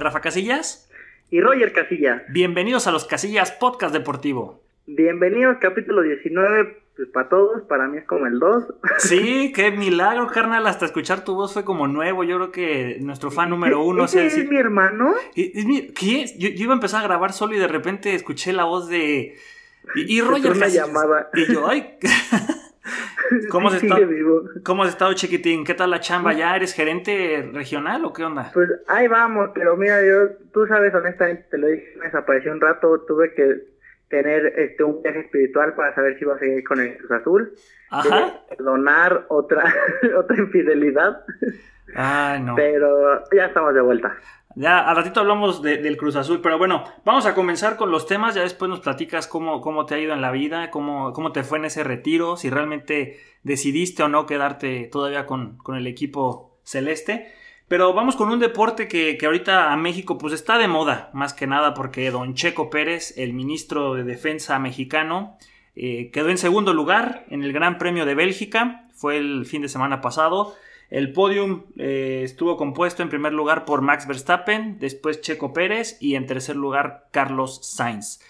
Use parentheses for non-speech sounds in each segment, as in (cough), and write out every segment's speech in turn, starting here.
Soy Rafa Casillas. Y Roger Casillas. Bienvenidos a los Casillas Podcast Deportivo. Bienvenidos, capítulo 19. Pues para todos, para mí es como el 2. (laughs) Sí, qué milagro, carnal. Hasta escuchar tu voz fue como nuevo. Yo creo que nuestro fan número uno. ¿Ese es mi hermano? ¿Qué? Yo, yo, iba a empezar a grabar solo y de repente escuché la voz de. Y, y Roger. Una llamada. Y yo, ay. (laughs) (laughs) (laughs) ¿Cómo has, estado, ¿Cómo has estado, chiquitín? ¿Qué tal la chamba? ¿Ya eres gerente regional o qué onda? Pues ahí vamos, pero mira, yo, tú sabes, honestamente, te lo dije, me desapareció un rato, tuve que tener este un viaje espiritual para saber si iba a seguir con el Cruz Azul. Ajá. Perdonar otra, (laughs) otra infidelidad. Ay, no. Pero ya estamos de vuelta. Ya, al ratito hablamos del Cruz Azul, pero bueno, vamos a comenzar con los temas, ya después nos platicas cómo, cómo te ha ido en la vida, cómo, cómo te fue en ese retiro, si realmente decidiste o no quedarte todavía con, con el equipo celeste. Pero vamos con un deporte que, que, ahorita a México pues está de moda, más que nada porque don Checo Pérez, el ministro de Defensa mexicano, eh, quedó en segundo lugar en el Gran Premio de Bélgica, fue el fin de semana pasado. El podium eh, estuvo compuesto en primer lugar por Max Verstappen, después Checo Pérez y en tercer lugar Carlos Sainz.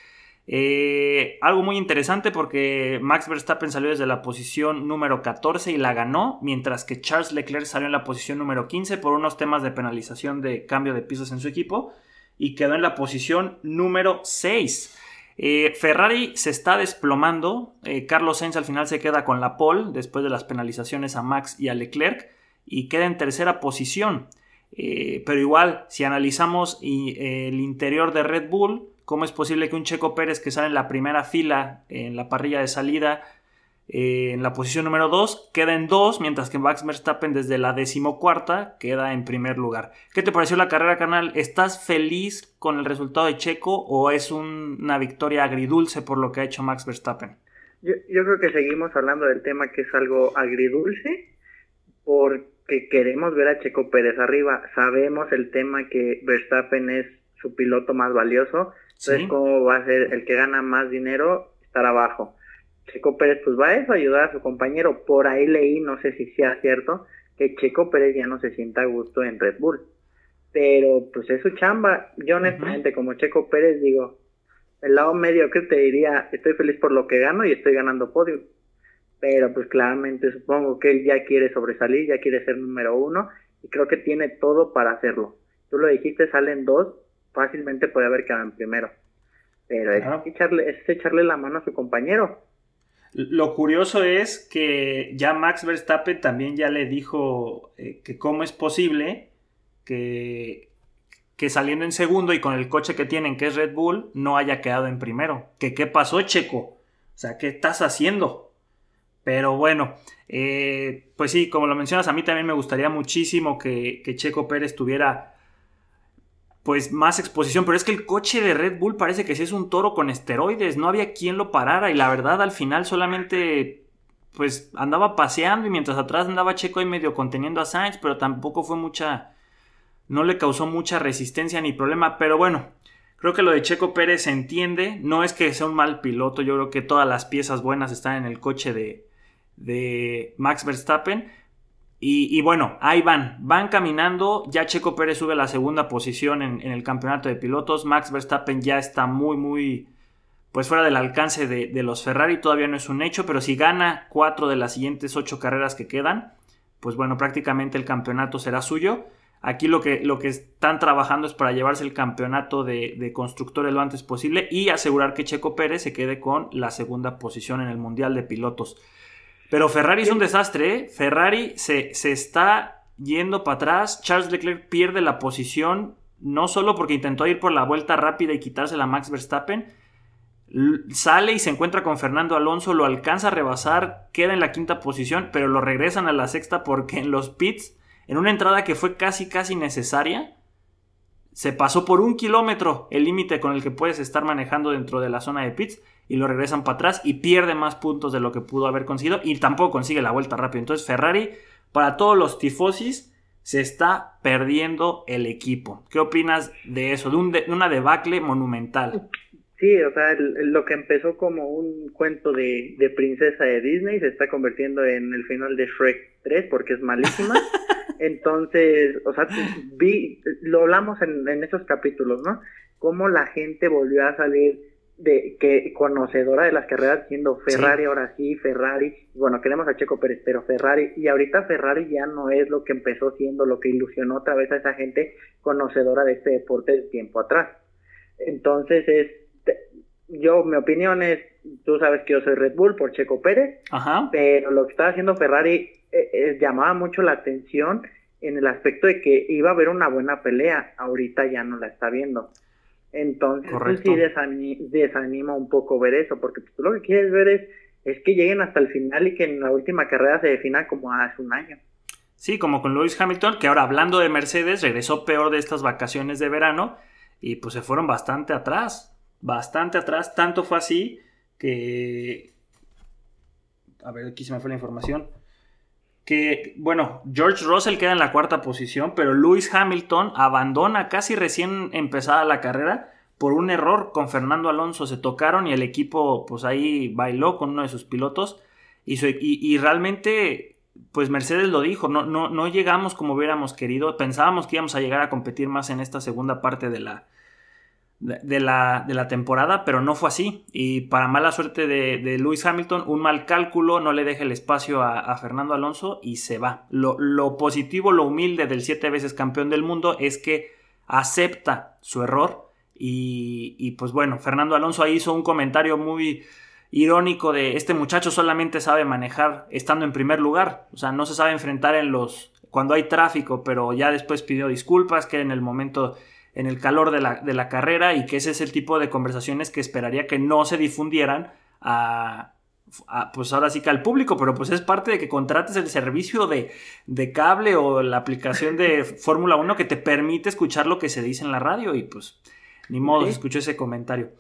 Eh, algo muy interesante porque Max Verstappen salió desde la posición número 14 y la ganó, mientras que Charles Leclerc salió en la posición número 15 por unos temas de penalización de cambio de pisos en su equipo y quedó en la posición número 6. Eh, Ferrari se está desplomando, Carlos Sainz al final se queda con la pole después de las penalizaciones a Max y a Leclerc y queda en tercera posición. Eh, pero igual, si analizamos el interior de Red Bull, ¿cómo es posible que un Checo Pérez que sale en la primera fila en la parrilla de salida, eh, en la posición número 2, queda en 2, mientras que Max Verstappen desde la decimocuarta queda en primer lugar? ¿Qué te pareció la carrera, canal? ¿Estás feliz con el resultado de Checo o es una victoria agridulce por lo que ha hecho Max Verstappen? Yo, yo creo que seguimos hablando del tema que es algo agridulce porque queremos ver a Checo Pérez arriba. Sabemos el tema que Verstappen es su piloto más valioso. Entonces, ¿cómo va a ser el que gana más dinero estar abajo? Checo Pérez, pues va a eso, ayudar a su compañero. Por ahí leí, no sé si sea cierto, que Checo Pérez ya no se sienta a gusto en Red Bull. Pero, pues es su chamba. Yo, honestamente, como Checo Pérez, digo, el lado medio que te diría, estoy feliz por lo que gano y estoy ganando podio pero pues claramente supongo que él ya quiere sobresalir, ya quiere ser número uno y creo que tiene todo para hacerlo. Tú lo dijiste, salen dos, fácilmente puede haber quedado en primero, pero es, echarle, es echarle la mano a su compañero. Lo curioso es que ya Max Verstappen también ya le dijo eh, que cómo es posible que, que saliendo en segundo y con el coche que tienen, que es Red Bull, no haya quedado en primero. Que qué pasó, Checo. O sea, ¿qué estás haciendo? Pero bueno, eh, pues sí, como lo mencionas, a mí también me gustaría muchísimo que, Checo Pérez tuviera pues más exposición, pero es que el coche de Red Bull parece que sí es un toro con esteroides, no había quien lo parara y la verdad al final solamente pues andaba paseando y mientras atrás andaba Checo ahí medio conteniendo a Sainz, pero tampoco fue mucha, no le causó mucha resistencia ni problema, pero bueno, Creo que lo de Checo Pérez se entiende. No es que sea un mal piloto. Yo creo que todas las piezas buenas están en el coche de, de Max Verstappen. Y, bueno, ahí van, van caminando. Ya Checo Pérez sube a la segunda posición en, el campeonato de pilotos. Max Verstappen ya está muy, muy, pues fuera del alcance de, los Ferrari. Todavía no es un hecho, pero si gana cuatro de las siguientes ocho carreras que quedan, pues bueno, prácticamente el campeonato será suyo. Aquí lo que, lo que están trabajando es para llevarse el campeonato de, constructores lo antes posible y asegurar que Checo Pérez se quede con la segunda posición en el Mundial de Pilotos. Pero Ferrari es un desastre, ¿eh? Ferrari se, se está yendo para atrás. Charles Leclerc pierde la posición, no solo porque intentó ir por la vuelta rápida y quitársela a Max Verstappen. Sale y se encuentra con Fernando Alonso, lo alcanza a rebasar, queda en la quinta posición, pero lo regresan a la sexta porque en los pits, en una entrada que fue casi casi necesaria, se pasó por un kilómetro el límite con el que puedes estar manejando dentro de la zona de pits y lo regresan para atrás y pierde más puntos de lo que pudo haber conseguido y tampoco consigue la vuelta rápido. Entonces Ferrari, para todos los tifosis, se está perdiendo el equipo. ¿Qué opinas de eso? De, una debacle monumental. Sí, o sea, lo que empezó como un cuento de, de, princesa de Disney se está convirtiendo en el final de Shrek 3 porque es malísima. (laughs) Entonces, o sea, vi, lo hablamos en, en esos capítulos, ¿no? Cómo la gente volvió a salir de que conocedora de las carreras siendo Ferrari ahora sí, Ferrari, bueno, queremos a Checo Pérez, pero Ferrari, y ahorita Ferrari ya no es lo que empezó siendo, lo que ilusionó otra vez a esa gente conocedora de este deporte de tiempo atrás. Entonces es yo, mi opinión es, tú sabes que yo soy Red Bull por Checo Pérez, pero lo que estaba haciendo Ferrari eh, llamaba mucho la atención en el aspecto de que iba a haber una buena pelea, ahorita ya no la está viendo. Entonces pues sí desanima, un poco ver eso, porque tú lo que quieres ver es, es que lleguen hasta el final y que en la última carrera se defina como hace un año. Sí, como con Lewis Hamilton, que ahora hablando de Mercedes, regresó peor de estas vacaciones de verano y pues se fueron bastante atrás bastante atrás. Tanto fue así que... A ver, aquí se me fue la información. Que, bueno, George Russell queda en la cuarta posición, pero Lewis Hamilton abandona casi recién empezada la carrera por un error con Fernando Alonso. Se tocaron y el equipo, pues ahí bailó con uno de sus pilotos. Y, y, realmente, pues Mercedes lo dijo, no, no, no llegamos como hubiéramos querido. Pensábamos que íbamos a llegar a competir más en esta segunda parte de la, de la, de la, temporada, pero no fue así. Y para mala suerte de, de Lewis Hamilton, un mal cálculo no le deja el espacio a, Fernando Alonso y se va. Lo, lo, positivo, lo humilde del siete veces campeón del mundo es que acepta su error. Y, y pues bueno, Fernando Alonso ahí hizo un comentario muy irónico de este muchacho solamente sabe manejar estando en primer lugar. O sea, no se sabe enfrentar en los cuando hay tráfico, pero ya después pidió disculpas que en el momento en el calor de la, carrera y que ese es el tipo de conversaciones que esperaría que no se difundieran a, pues ahora sí que al público, pero pues es parte de que contrates el servicio de, de cable o la aplicación de (laughs) Fórmula 1 que te permite escuchar lo que se dice en la radio y pues ni modo, escucho ese comentario.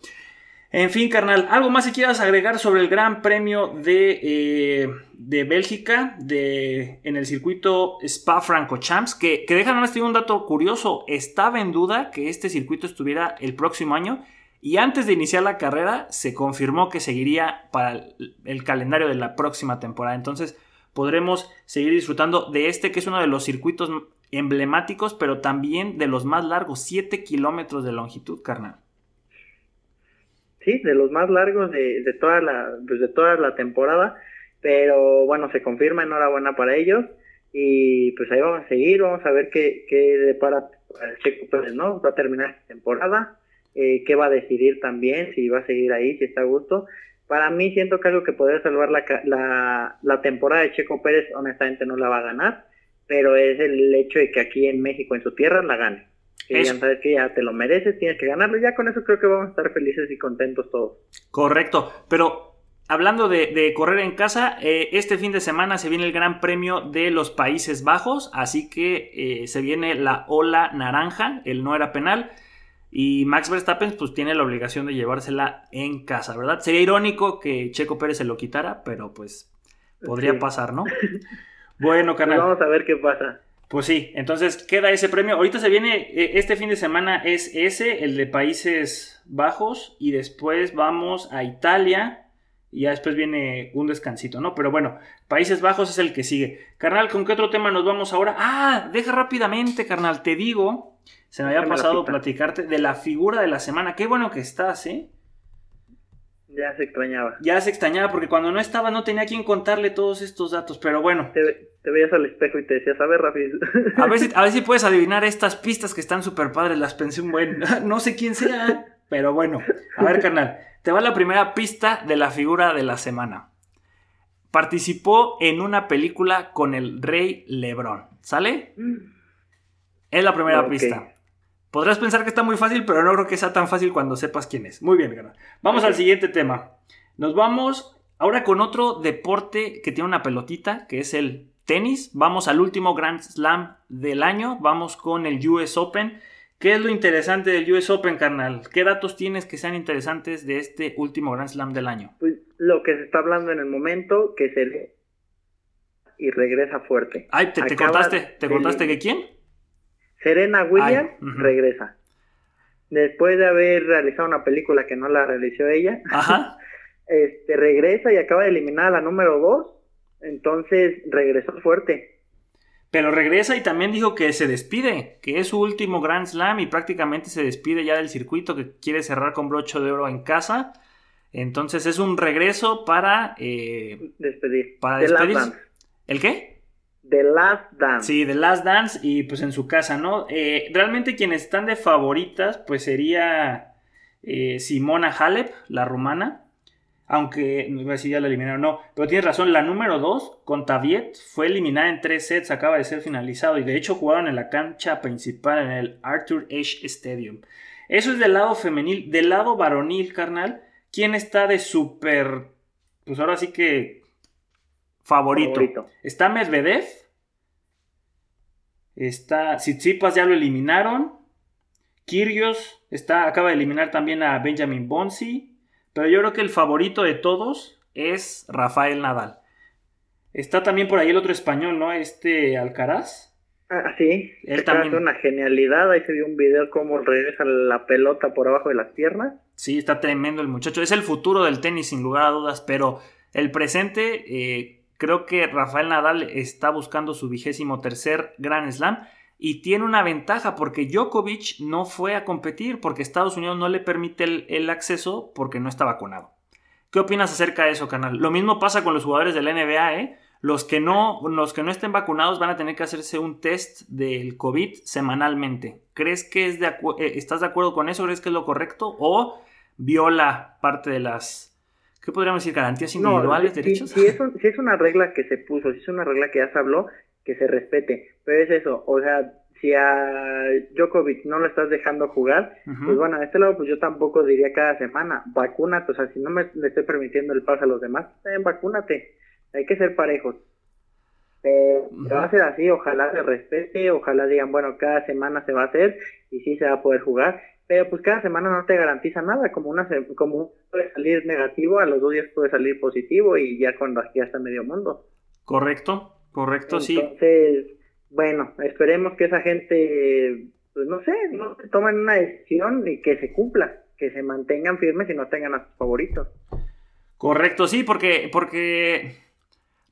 En fin, carnal, ¿algo más que quieras agregar sobre el Gran Premio de, eh, de Bélgica de, en el circuito Spa-Francorchamps? Que, que déjame más, un dato curioso. Estaba en duda que este circuito estuviera el próximo año y antes de iniciar la carrera se confirmó que seguiría para el, calendario de la próxima temporada. Entonces podremos seguir disfrutando de este que es uno de los circuitos emblemáticos, pero también de los más largos, 7 kilómetros de longitud, carnal sí, de los más largos de, de toda la, pues de toda la temporada, pero bueno, se confirma, enhorabuena para ellos, y pues ahí vamos a seguir, vamos a ver qué, qué depara el Checo Pérez, ¿no? Va a terminar esta temporada, eh, qué va a decidir también, si va a seguir ahí, si está a gusto. Para mí siento que algo que podría salvar la, la, la temporada de Checo Pérez, honestamente no la va a ganar, pero es el hecho de que aquí en México, en su tierra, la gane que ya sabes que ya te lo mereces, tienes que ganarlo. Ya con eso creo que vamos a estar felices y contentos todos. Correcto, pero hablando de, correr en casa, eh, este fin de semana se viene el Gran Premio de los Países Bajos, así que eh, se viene la ola naranja, el no era penal. Y Max Verstappen pues tiene la obligación de llevársela en casa, ¿verdad? Sería irónico que Checo Pérez se lo quitara, pero pues podría pasar, ¿no? (laughs) Bueno. Pues vamos a ver qué pasa. Pues sí, entonces queda ese premio. Ahorita se viene, eh, este fin de semana es ese, el de Países Bajos, y después vamos a Italia, y ya después viene un descansito, ¿no? Pero bueno, Países Bajos es el que sigue. Carnal, ¿con qué otro tema nos vamos ahora? Ah, deja rápidamente, carnal, te digo, se me había pasado platicarte de la figura de la semana. Qué bueno que estás, ¿eh? Ya se extrañaba. Ya se extrañaba porque cuando no estaba no tenía quien contarle todos estos datos, pero bueno. Te, veías al espejo y te decías, a ver, Rafi. A ver si, (laughs) a ver si puedes adivinar estas pistas que están súper padres, las pensé un buen. (laughs) No sé quién sea, pero bueno. A ver, carnal, te va la primera pista de la figura de la semana. Participó en una película con el rey Lebrón, ¿sale? Mm. Es la primera pista. Podrás pensar que está muy fácil, pero no creo que sea tan fácil cuando sepas quién es. Muy bien, Gana. Vamos al siguiente tema. Nos vamos ahora con otro deporte que tiene una pelotita, que es el tenis. Vamos al último Grand Slam del año. Vamos con el US Open. ¿Qué es lo interesante del US Open, carnal? ¿Qué datos tienes que sean interesantes de este último Grand Slam del año? Pues lo que se está hablando en el momento, que se le... y regresa fuerte. Ay, ¿te, contaste, ¿te contaste que quién? Serena Williams regresa. después de haber realizado una película que no la realizó ella, Ajá. (laughs) este, regresa y acaba de eliminar a la número 2, entonces regresó fuerte. Pero regresa y también dijo que se despide, que es su último Grand Slam y prácticamente se despide ya del circuito, que quiere cerrar con broche de oro en casa. Entonces es un regreso para... eh, Despedir. para. Dance. ¿El qué? The Last Dance. Sí, The Last Dance y pues en su casa, ¿no? Eh, realmente quienes están de favoritas pues sería eh, Simona Halep, la rumana. Aunque, no iba a decir ya la eliminaron, no. Pero tienes razón, la número 2, Contaviet, fue eliminada en tres sets, acaba de ser finalizado. Y de hecho jugaron en la cancha principal en el Arthur Ashe Stadium. Eso es del lado femenil. Del lado varonil, carnal, ¿quién está de súper... Pues ahora sí que... Favorito. Favorito. Está Medvedev. Está Tsitsipas, ya lo eliminaron. Kyrgios está, acaba de eliminar también a Benjamin Bonsi. Pero yo creo que el favorito de todos es Rafael Nadal. Está también por ahí el otro español, ¿no? Este Alcaraz. Ah, sí. Él también. una genialidad. Ahí se vio un video cómo regresa la pelota por abajo de las piernas. Sí, está tremendo el muchacho. Es el futuro del tenis, sin lugar a dudas. Pero el presente, eh, creo que Rafael Nadal está buscando su vigésimo tercer Grand Slam. Y tiene una ventaja porque Djokovic no fue a competir porque Estados Unidos no le permite el, el acceso porque no está vacunado. ¿Qué opinas acerca de eso, canal? Lo mismo pasa con los jugadores de la NBA, ¿eh? Los que no, los que no estén vacunados van a tener que hacerse un test del COVID semanalmente. ¿Crees que es de eh, estás de acuerdo con eso? ¿Crees que es lo correcto? ¿O viola parte de las, ¿qué podríamos decir? Garantías individuales, si, derechos. si es un- si es una regla que se puso, si es una regla que ya se habló, que se respete. Pero es eso, o sea, si a Djokovic no lo estás dejando jugar, pues bueno, a este lado pues yo tampoco diría cada semana, vacúnate, o sea, si no me le estoy permitiendo el pase a los demás, eh, vacúnate, hay que ser parejos. Pero Ujú. va a ser así, ojalá se respete, ojalá digan, bueno, cada semana se va a hacer y sí se va a poder jugar, pero pues cada semana no te garantiza nada, como una se- como puede salir negativo, a los dos días puede salir positivo y ya cuando ya está medio mundo. Correcto, correcto, sí. Entonces, bueno, esperemos que esa gente, pues no sé, no tomen una decisión y que se cumpla, que se mantengan firmes y no tengan a sus favoritos. Correcto, sí, porque, porque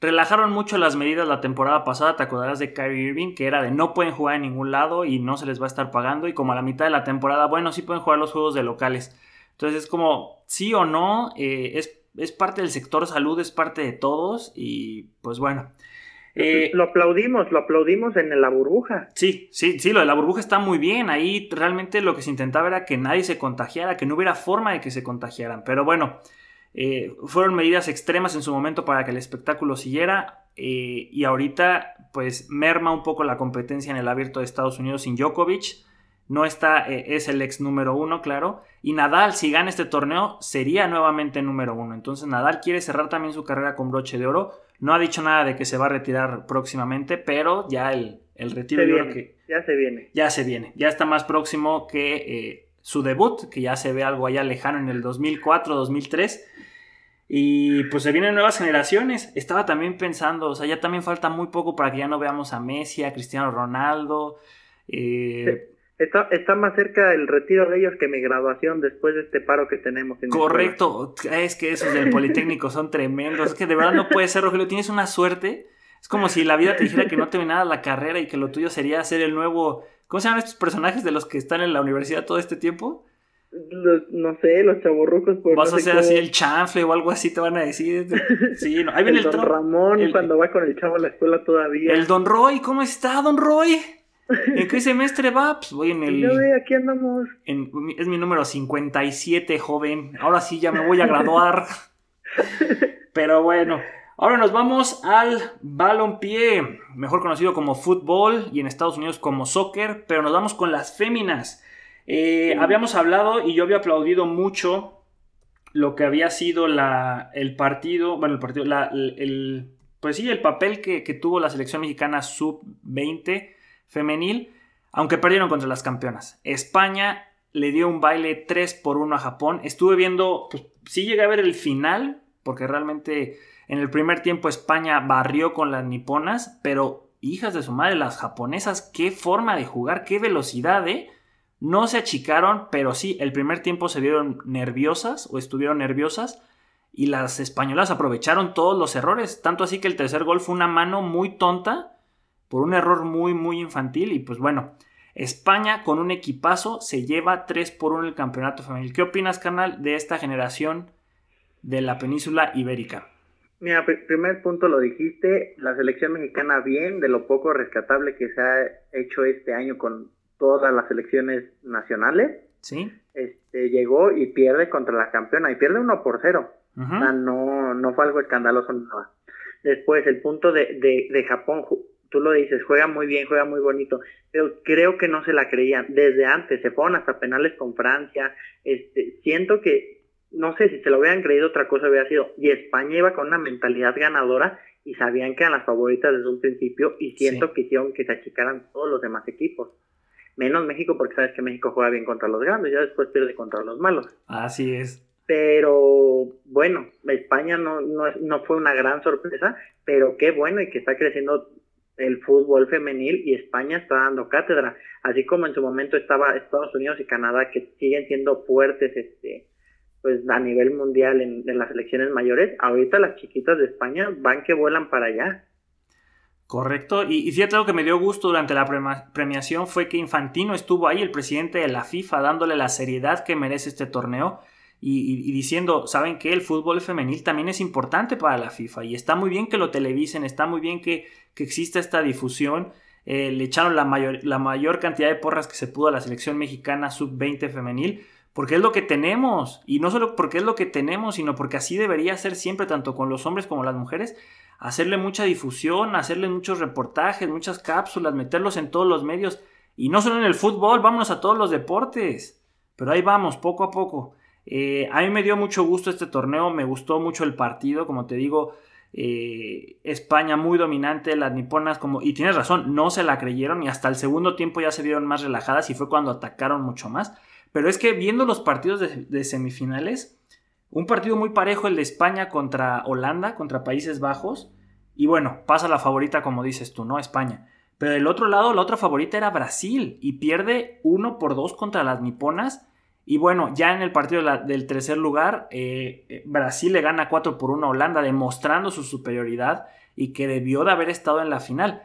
relajaron mucho las medidas la temporada pasada. Te acordarás de Kyrie Irving, que era de no pueden jugar en ningún lado y no se les va a estar pagando. Y como a la mitad de la temporada, bueno, sí pueden jugar los juegos de locales. Entonces es como, sí o no, eh, es, es parte del sector salud, es parte de todos. Y pues bueno. Eh, lo aplaudimos, lo aplaudimos en la burbuja. Sí, sí, sí, lo de la burbuja está muy bien. Ahí realmente lo que se intentaba era que nadie se contagiara, que no hubiera forma de que se contagiaran. Pero bueno, eh, fueron medidas extremas en su momento para que el espectáculo siguiera. eh, y ahorita, pues, merma un poco la competencia en el abierto de Estados Unidos sin Djokovic. No está, eh, es el ex número uno, claro. Y Nadal, si gana este torneo, sería nuevamente número uno. Entonces, Nadal quiere cerrar también su carrera con broche de oro. No ha dicho nada de que se va a retirar próximamente, pero ya el, el retiro Se yo creo viene, que ya se viene. ya se viene. Ya está más próximo que eh, su debut, que ya se ve algo allá lejano en el 2004-2003. Y pues se vienen nuevas generaciones. Estaba también pensando, o sea, ya también falta muy poco para que ya no veamos a Messi, a Cristiano Ronaldo. eh, Está, está más cerca el retiro de ellos que mi graduación después de este paro que tenemos. En Correcto, es que esos del Politécnico son tremendos. Es que de verdad no puede ser, Rogelio. Tienes una suerte. Es como si la vida te dijera que no terminara la carrera y que lo tuyo sería ser el nuevo. ¿Cómo se llaman estos personajes de los que están en la universidad todo este tiempo? Los- no sé, los chavorrucos. Pues, Vas no a ser cómo- así el chanfle o algo así, te van a decir. Sí, no. ahí viene el el, don Ramón el- cuando va con el chavo a la escuela todavía. el Don Roy. ¿Cómo está, Don Roy? ¿En qué semestre va? Pues voy en Y yo el. ve, aquí andamos. en- es mi número 57, joven. Ahora sí ya me voy a graduar. (laughs) Pero bueno, ahora nos vamos al balompié, mejor conocido como fútbol y en Estados Unidos como soccer, pero nos vamos con las féminas. Eh, habíamos hablado y yo había aplaudido mucho lo que había sido la, el partido, bueno, el partido, la- el, el- pues sí, el papel que, que tuvo la selección mexicana sub-20 femenil, aunque perdieron contra las campeonas. España le dio un baile 3 por 1 a Japón. Estuve viendo, pues sí llegué a ver el final, porque realmente en el primer tiempo España barrió con las niponas, pero hijas de su madre, las japonesas, qué forma de jugar, qué velocidad, ¿eh? no se achicaron, pero sí, el primer tiempo se vieron nerviosas o estuvieron nerviosas y las españolas aprovecharon todos los errores, tanto así que el tercer gol fue una mano muy tonta por un error muy muy infantil y pues bueno, España con un equipazo se lleva 3 por 1 el campeonato femenil. ¿Qué opinas, canal, de esta generación de la península ibérica? Mira, primer punto lo dijiste, la selección mexicana bien, de lo poco rescatable que se ha hecho este año con todas las selecciones nacionales. Sí. Este, llegó y pierde contra la campeona y pierde 1 por 0. O sea, no, no fue algo escandaloso nada. Después, el punto de, de, de Japón, tú lo dices, juega muy bien, juega muy bonito, pero creo que no se la creían desde antes, se fueron hasta penales con Francia, este, siento que, no sé, si se lo hubieran creído otra cosa hubiera sido, y España iba con una mentalidad ganadora y sabían que eran las favoritas desde un principio y siento que hicieron que se achicaran todos los demás equipos. Menos México porque sabes que México juega bien contra los grandes, ya después pierde contra los malos. Así es. Pero bueno, España no, no, no fue una gran sorpresa, pero qué bueno y que está creciendo el fútbol femenil y España está dando cátedra, así como en su momento estaba Estados Unidos y Canadá que siguen siendo fuertes este pues a nivel mundial en, las elecciones mayores, ahorita las chiquitas de España van que vuelan para allá. Correcto, y, y algo que me dio gusto durante la premiación fue que Infantino estuvo ahí, el presidente de la FIFA, dándole la seriedad que merece este torneo y, diciendo, ¿saben que El fútbol femenil también es importante para la FIFA y está muy bien que lo televisen, está muy bien que, que exista esta difusión. Eh, le echaron la mayor, la mayor cantidad de porras que se pudo a la selección mexicana sub-20 femenil, porque es lo que tenemos, y no solo porque es lo que tenemos, sino porque así debería ser siempre, tanto con los hombres como las mujeres, hacerle mucha difusión, hacerle muchos reportajes, muchas cápsulas, meterlos en todos los medios, y no solo en el fútbol, vámonos a todos los deportes, pero ahí vamos, poco a poco. Eh, a mí me dio mucho gusto este torneo, me gustó mucho el partido, como te digo, eh, España muy dominante, las niponas como, y tienes razón, no se la creyeron y hasta el segundo tiempo ya se vieron más relajadas y fue cuando atacaron mucho más. Pero es que viendo los partidos de, semifinales, un partido muy parejo el de España contra Holanda, contra Países Bajos, y bueno, pasa la favorita como dices tú, ¿no? España. Pero del otro lado, la otra favorita era Brasil y pierde 1 por 2 contra las niponas y bueno, ya en el partido del tercer lugar, eh, eh, Brasil le gana 4 por 1 a Holanda, demostrando su superioridad y que debió de haber estado en la final.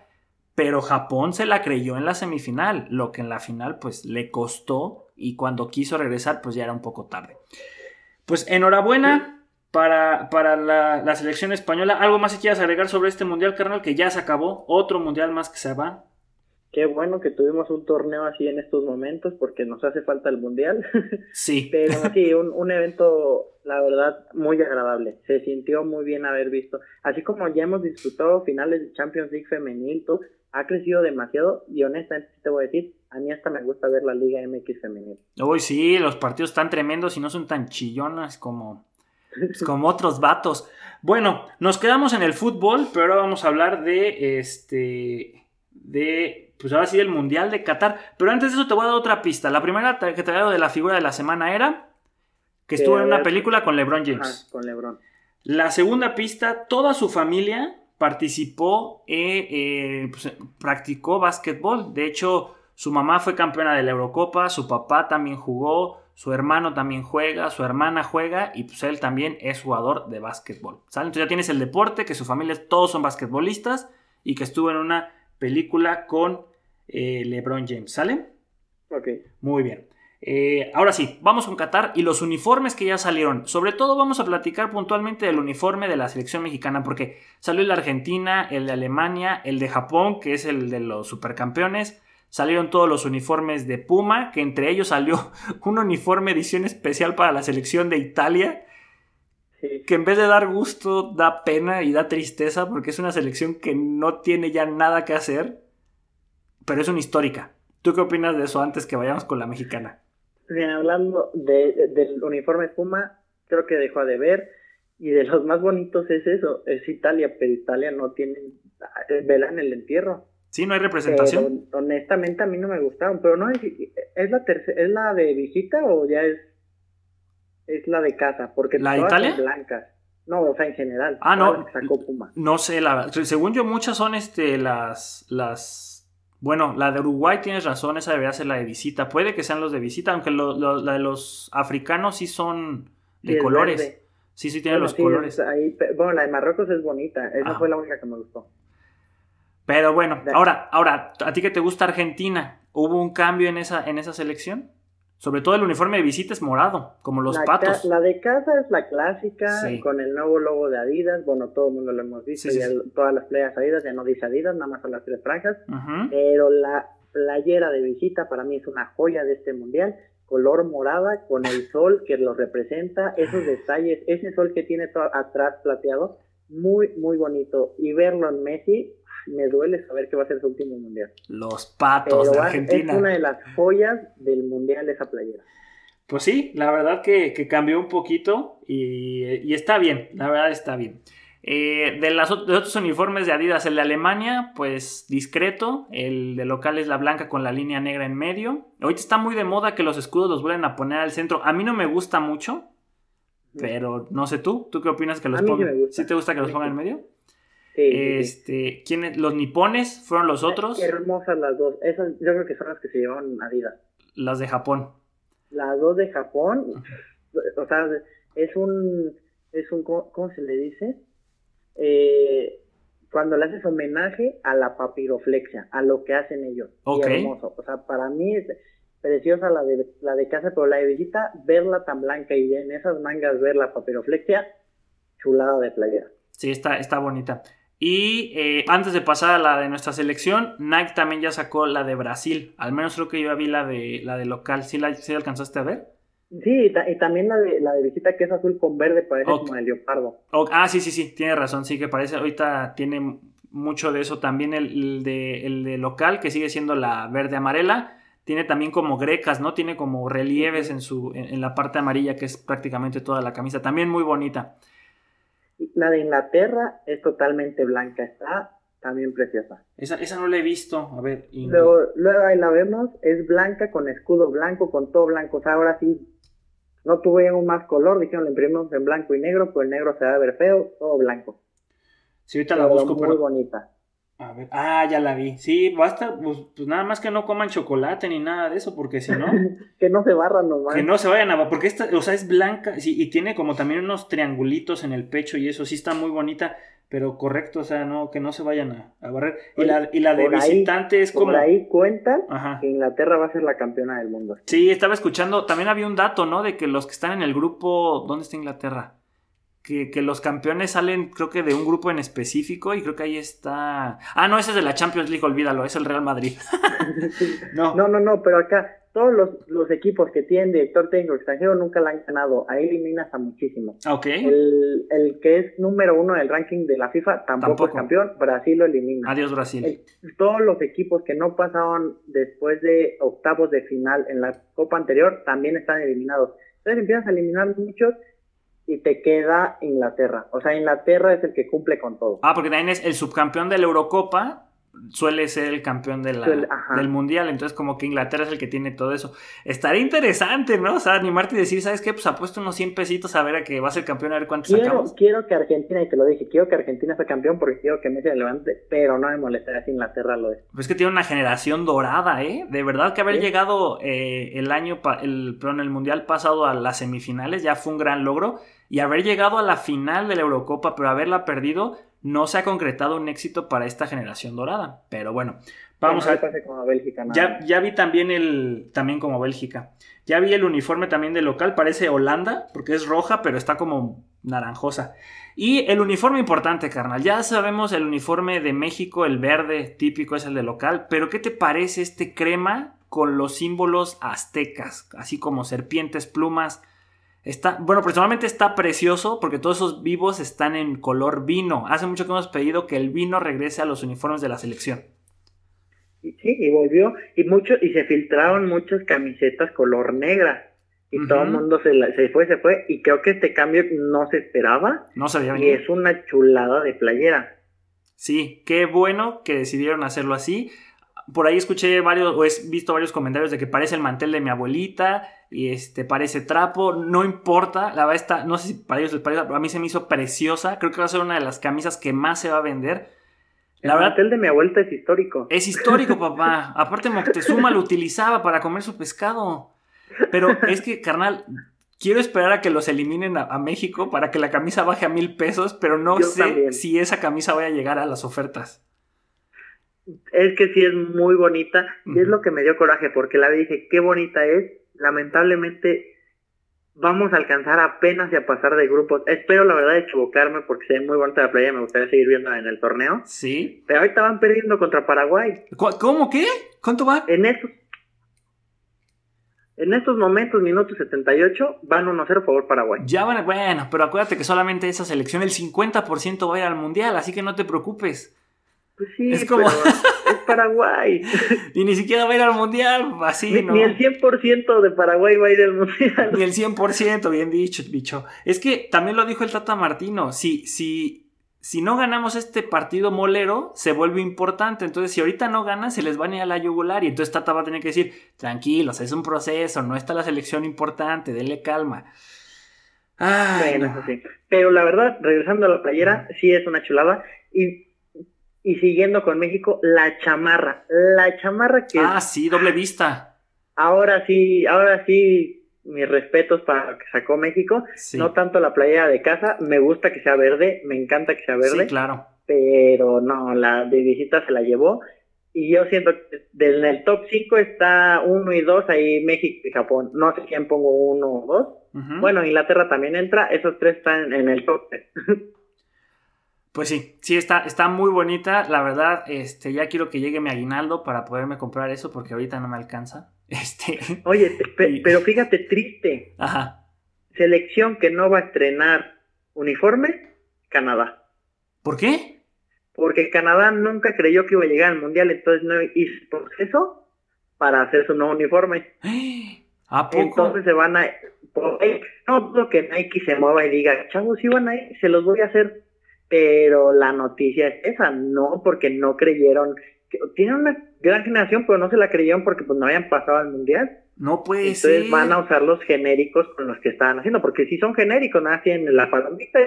Pero Japón se la creyó en la semifinal, lo que en la final pues le costó y cuando quiso regresar pues ya era un poco tarde. Pues enhorabuena para, para la, la, selección española. ¿Algo más que quieras agregar sobre este mundial, carnal? Que ya se acabó. Otro mundial más que se va qué bueno que tuvimos un torneo así en estos momentos porque nos hace falta el mundial. (laughs) Sí. Pero (laughs) sí, un, un, evento, la verdad, muy agradable. Se sintió muy bien haber visto. Así como ya hemos disfrutado finales de Champions League femenil, todo, ha crecido demasiado y honestamente te voy a decir, a mí hasta me gusta ver la Liga MX femenil. Uy, sí, los partidos están tremendos y no son tan chillonas como, pues, como otros vatos. Bueno, nos quedamos en el fútbol, pero ahora vamos a hablar de este de, pues ahora sí, el Mundial de Qatar. Pero antes de eso te voy a dar otra pista. La primera que te he dado de la figura de la semana era que estuvo en una película con LeBron James. con LeBron. La segunda pista, toda su familia participó, eh, eh, pues, practicó básquetbol. De hecho, su mamá fue campeona de la Eurocopa, su papá también jugó, su hermano también juega, su hermana juega y pues él también es jugador de básquetbol. Entonces ya tienes el deporte, que su familia todos son basquetbolistas y que estuvo en una película con eh, LeBron James. ¿Sale? Ok. Muy bien. Eh, ahora sí, vamos con Qatar y los uniformes que ya salieron. Sobre todo vamos a platicar puntualmente del uniforme de la selección mexicana porque salió el de Argentina, el de Alemania, el de Japón, que es el de los supercampeones. Salieron todos los uniformes de Puma, que entre ellos salió (laughs) un uniforme edición especial para la selección de Italia, que en vez de dar gusto, da pena y da tristeza porque es una selección que no tiene ya nada que hacer, pero es una histórica. ¿Tú qué opinas de eso antes que vayamos con la mexicana? Bien, hablando del uniforme Puma, creo que dejó de ver. Y de los más bonitos es eso, es Italia, pero Italia no tiene vela en el entierro. Sí, no hay representación. honestamente a mí no me gustaron, pero no es, es la ¿es la de visita o ya es es la de casa, porque ¿La todas Italia? son blancas. No, o sea, en general. Ah, no. Sacó Puma. No sé, la Según yo, muchas son este las las Bueno, la de Uruguay tienes razón, esa debería ser la de visita. Puede que sean los de visita, aunque la de los africanos sí son de colores. Sí, sí, tiene los colores. bueno, la de Marruecos es bonita. Esa ah. fue la única que me gustó. Pero bueno, ahora, ahora, ¿a ti que te gusta Argentina? ¿Hubo un cambio en esa, en esa selección? Sobre todo el uniforme de visita es morado, como los patos. La de casa es la clásica, con el nuevo logo de Adidas. Bueno, todo el mundo lo hemos visto, ya todas las playas Adidas, ya no dice Adidas, nada más son las tres franjas. Pero la playera de visita para mí es una joya de este mundial color morada con el (laughs) sol que lo representa, esos detalles, ese sol que tiene atrás plateado, muy, muy bonito. Y verlo en Messi, me duele saber que va a ser su último mundial. Los patos de Argentina. Es una de las joyas del mundial de esa playera. Pues sí, la verdad que, cambió un poquito y, y, está bien, la verdad está bien. Eh, de, los otros uniformes de Adidas, el de Alemania, pues discreto. El de local es la blanca con la línea negra en medio. Ahorita está muy de moda que los escudos los vuelven a poner al centro. A mí no me gusta mucho, pero no sé tú. ¿Tú qué opinas que los pongan? Sí, te gusta que los pongan en medio? Sí, este, ¿quiénes, los nipones fueron los otros. Qué hermosas las dos. Esas yo creo que son las que se llevan Adidas. Las de Japón. Las dos de Japón. O sea, es un, es un, ¿cómo se le dice? eh, cuando le haces homenaje a la papiroflexia, a lo que hacen ellos. hermoso. O sea, para mí es preciosa la de, la de casa, pero la de visita, verla tan blanca y en esas mangas ver la papiroflexia, chulada de playera. Sí, está, está bonita. Y eh, antes de pasar a la de nuestra selección, Nike también ya sacó la de Brasil. Al menos creo que yo vi la de, la de local. ¿Sí la ¿sí alcanzaste a ver? Sí, y, también la de, la de visita que es azul con verde parece como el leopardo. Ah, sí, sí, sí, tiene razón, sí que parece, ahorita tiene mucho de eso también el, de, el de local, que sigue siendo la verde amarela, tiene también como grecas, ¿no? Tiene como relieves en, su, en, la parte amarilla, que es prácticamente toda la camisa, también muy bonita. La de Inglaterra es totalmente blanca, está también preciosa. Esa, esa no la he visto, a ver. Luego, luego ahí la vemos, es blanca con escudo blanco, con todo blanco, o sea, ahora sí no tuvieron más color, dijeron, lo imprimimos en blanco y negro, pues el negro se va a ver feo, todo blanco. Sí, ahorita la busco, muy bonita. A ver, ah, ya la vi. Sí, basta, pues, pues, nada más que no coman chocolate ni nada de eso, porque si no. (laughs) que no se barran nomás. Que no se vayan a. Porque esta, o sea, es blanca sí, y tiene como también unos triangulitos en el pecho y eso sí está muy bonita pero correcto, o sea, no, que no se vayan a, barrer. Y la, y la de visitante es como. Por ahí cuenta que Inglaterra va a ser la campeona del mundo. Sí, estaba escuchando, también había un dato, ¿no? De que los que están en el grupo. ¿Dónde está Inglaterra? Que, que, los campeones salen, creo que de un grupo en específico, y creo que ahí está. Ah, no, ese es de la Champions League, olvídalo, es el Real Madrid. (laughs) no. no, no, no, pero acá todos los, equipos que tienen director técnico extranjero nunca la han ganado. Ahí eliminas a muchísimos. Okay. El, que es número uno del ranking de la FIFA tampoco, es campeón. Brasil lo elimina. Adiós, Brasil. todos los equipos que no pasaron después de octavos de final en la Copa anterior también están eliminados. Entonces empiezas a eliminar muchos y te queda Inglaterra. O sea, Inglaterra es el que cumple con todo. Ah, porque también es el subcampeón de la Eurocopa suele ser el campeón de del mundial, entonces como que Inglaterra es el que tiene todo eso. Estaría interesante, ¿no? O sea, animarte y decir, ¿sabes qué? Pues apuesto unos 100 pesitos a ver a que va a ser campeón, a ver cuántos quiero, sacamos. Quiero que Argentina, y te lo dije, quiero que Argentina sea campeón porque quiero que Messi levante, pero no me molestaría si Inglaterra lo es. Pues que tiene una generación dorada, ¿eh? De verdad que haber llegado eh, el año, el, perdón, el mundial pasado a las semifinales ya fue un gran logro y haber llegado a la final de la Eurocopa, pero haberla perdido no se ha concretado un éxito para esta generación dorada. Pero bueno, vamos a Bélgica, ya, ya, vi también el también como Bélgica. Ya vi el uniforme también de local, parece Holanda, porque es roja, pero está como naranjosa. Y el uniforme importante, carnal. Ya sabemos el uniforme de México, el verde típico es el de local, pero ¿qué te parece este crema con los símbolos aztecas, así como serpientes, plumas? Está, bueno, personalmente está precioso porque todos esos vivos están en color vino. Hace mucho que hemos pedido que el vino regrese a los uniformes de la selección. Sí, y volvió, y mucho, y se filtraron muchas camisetas color negra. Y todo el mundo se, se, fue, se fue. Y creo que este cambio no se esperaba. No se había Y es una chulada de playera. Sí, qué bueno que decidieron hacerlo así. Por ahí escuché varios, o he visto varios comentarios de que parece el mantel de mi abuelita y este parece trapo, no importa, la verdad está, no sé si para ellos les parece, pero a mí se me hizo preciosa, creo que va a ser una de las camisas que más se va a vender. La verdad, el de mi vuelta es histórico. Es histórico, papá. Aparte, Moctezuma lo utilizaba para comer su pescado. Pero es que, carnal, quiero esperar a que los eliminen a, México para que la camisa baje a mil pesos, pero no sé si esa camisa vaya a llegar a las ofertas. Es que sí es muy bonita y es lo que me dio coraje porque la dije, qué bonita es. Lamentablemente vamos a alcanzar apenas y a pasar de grupos. Espero la verdad equivocarme porque se ve muy bonita la playa, me gustaría seguir viendo en el torneo. Sí. Pero ahorita van perdiendo contra Paraguay. ¿Cómo? ¿Qué? ¿Cuánto va? En estos, en estos momentos, minutos 78, van 1-0 a favor Paraguay. Ya van, bueno, pero acuérdate que solamente esa selección, el 50% va a ir al Mundial, así que no te preocupes. Pues sí, es como... Paraguay. y ni siquiera va a ir al Mundial, así, ni, ¿no? Ni el 100% de Paraguay va a ir al Mundial. Ni el 100%, bien dicho, bicho. Es que también lo dijo el Tata Martino, si, si, si no ganamos este partido molero, se vuelve importante. Entonces, si ahorita no ganan, se les va a ir a la yugular. Y entonces Tata va a tener que decir, tranquilos, es un proceso, no está la selección importante, denle calma. bueno, sí. Pero la verdad, regresando a la playera, sí es una chulada. Y y siguiendo con México, la chamarra. La chamarra que. Ah, sí, doble vista. Ahora sí, ahora sí, mis respetos para lo que sacó México. No tanto la playera de casa, me gusta que sea verde, me encanta que sea verde. Sí, claro. Pero no, la de visita se la llevó. Y yo siento que en el top 5 está uno y dos, ahí México y Japón. No sé quién pongo uno o dos. Bueno, Inglaterra también entra, esos tres están en el top 3. (laughs) Pues sí, sí, está, está muy bonita. La verdad, este, ya quiero que llegue mi aguinaldo para poderme comprar eso porque ahorita no me alcanza. (laughs) Este. Oye, pero fíjate, triste. Ajá. Selección que no va a estrenar uniforme, Canadá. ¿Por qué? Porque Canadá nunca creyó que iba a llegar al mundial, entonces no hizo proceso para hacer su nuevo uniforme. (gasps) ¿A poco? Entonces se van a. No dudo que Nike se mueva y diga, chavos, si van a ir, se los voy a hacer pero la noticia es esa, no porque no creyeron, tienen una gran generación, pero no se la creyeron porque pues no habían pasado al mundial. No puede Entonces van a usar los genéricos con los que estaban haciendo, porque si son genéricos, tienen la palomita